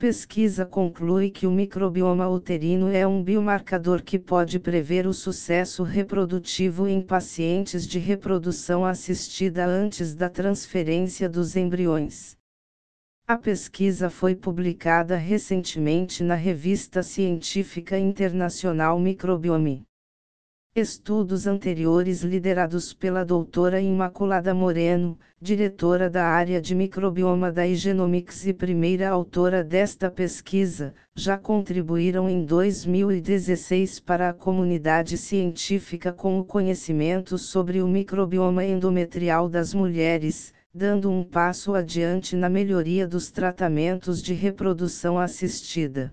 Pesquisa conclui que o microbioma uterino é um biomarcador que pode prever o sucesso reprodutivo em pacientes de reprodução assistida antes da transferência dos embriões. A pesquisa foi publicada recentemente na revista científica internacional Microbiome. Estudos anteriores liderados pela doutora Imaculada Moreno, diretora da área de microbioma da Igenomics e primeira autora desta pesquisa, já contribuíram em 2016 para a comunidade científica com o conhecimento sobre o microbioma endometrial das mulheres, dando um passo adiante na melhoria dos tratamentos de reprodução assistida.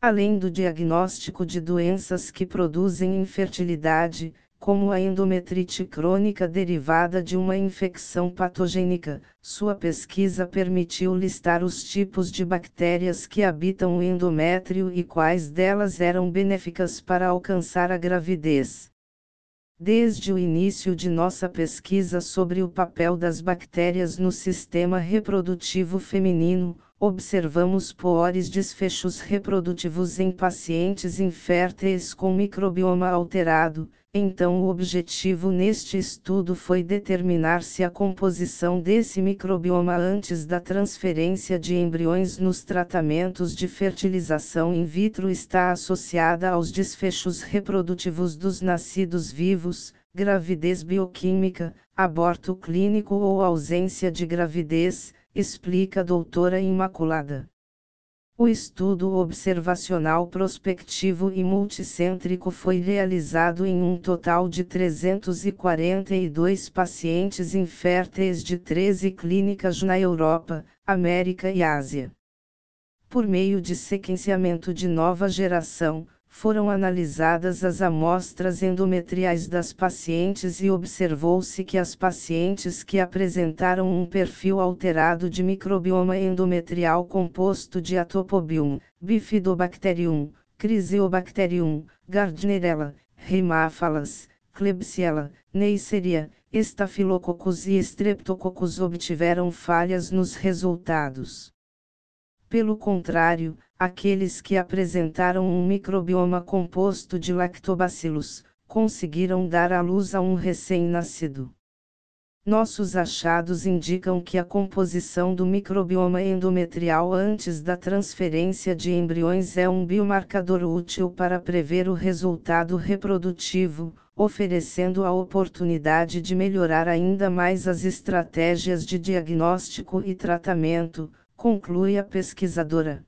Além do diagnóstico de doenças que produzem infertilidade, como a endometrite crônica derivada de uma infecção patogênica, sua pesquisa permitiu listar os tipos de bactérias que habitam o endométrio e quais delas eram benéficas para alcançar a gravidez. Desde o início de nossa pesquisa sobre o papel das bactérias no sistema reprodutivo feminino, observamos piores desfechos reprodutivos em pacientes inférteis com microbioma alterado, então o objetivo neste estudo foi determinar se a composição desse microbioma antes da transferência de embriões nos tratamentos de fertilização in vitro está associada aos desfechos reprodutivos dos nascidos vivos, gravidez bioquímica, aborto clínico ou ausência de gravidez, explica a doutora Imaculada. O estudo observacional prospectivo e multicêntrico foi realizado em um total de 342 pacientes inférteis de 13 clínicas na Europa, América e Ásia. Por meio de sequenciamento de nova geração, foram analisadas as amostras endometriais das pacientes e observou-se que as pacientes que apresentaram um perfil alterado de microbioma endometrial composto de Atopobium, Bifidobacterium, Crisiobacterium, Gardnerella, Haemophilus, Klebsiella, Neisseria, Staphylococcus e Streptococcus obtiveram falhas nos resultados. Pelo contrário, aqueles que apresentaram um microbioma composto de lactobacilos, conseguiram dar à luz a um recém-nascido. Nossos achados indicam que a composição do microbioma endometrial antes da transferência de embriões é um biomarcador útil para prever o resultado reprodutivo, oferecendo a oportunidade de melhorar ainda mais as estratégias de diagnóstico e tratamento, conclui a pesquisadora.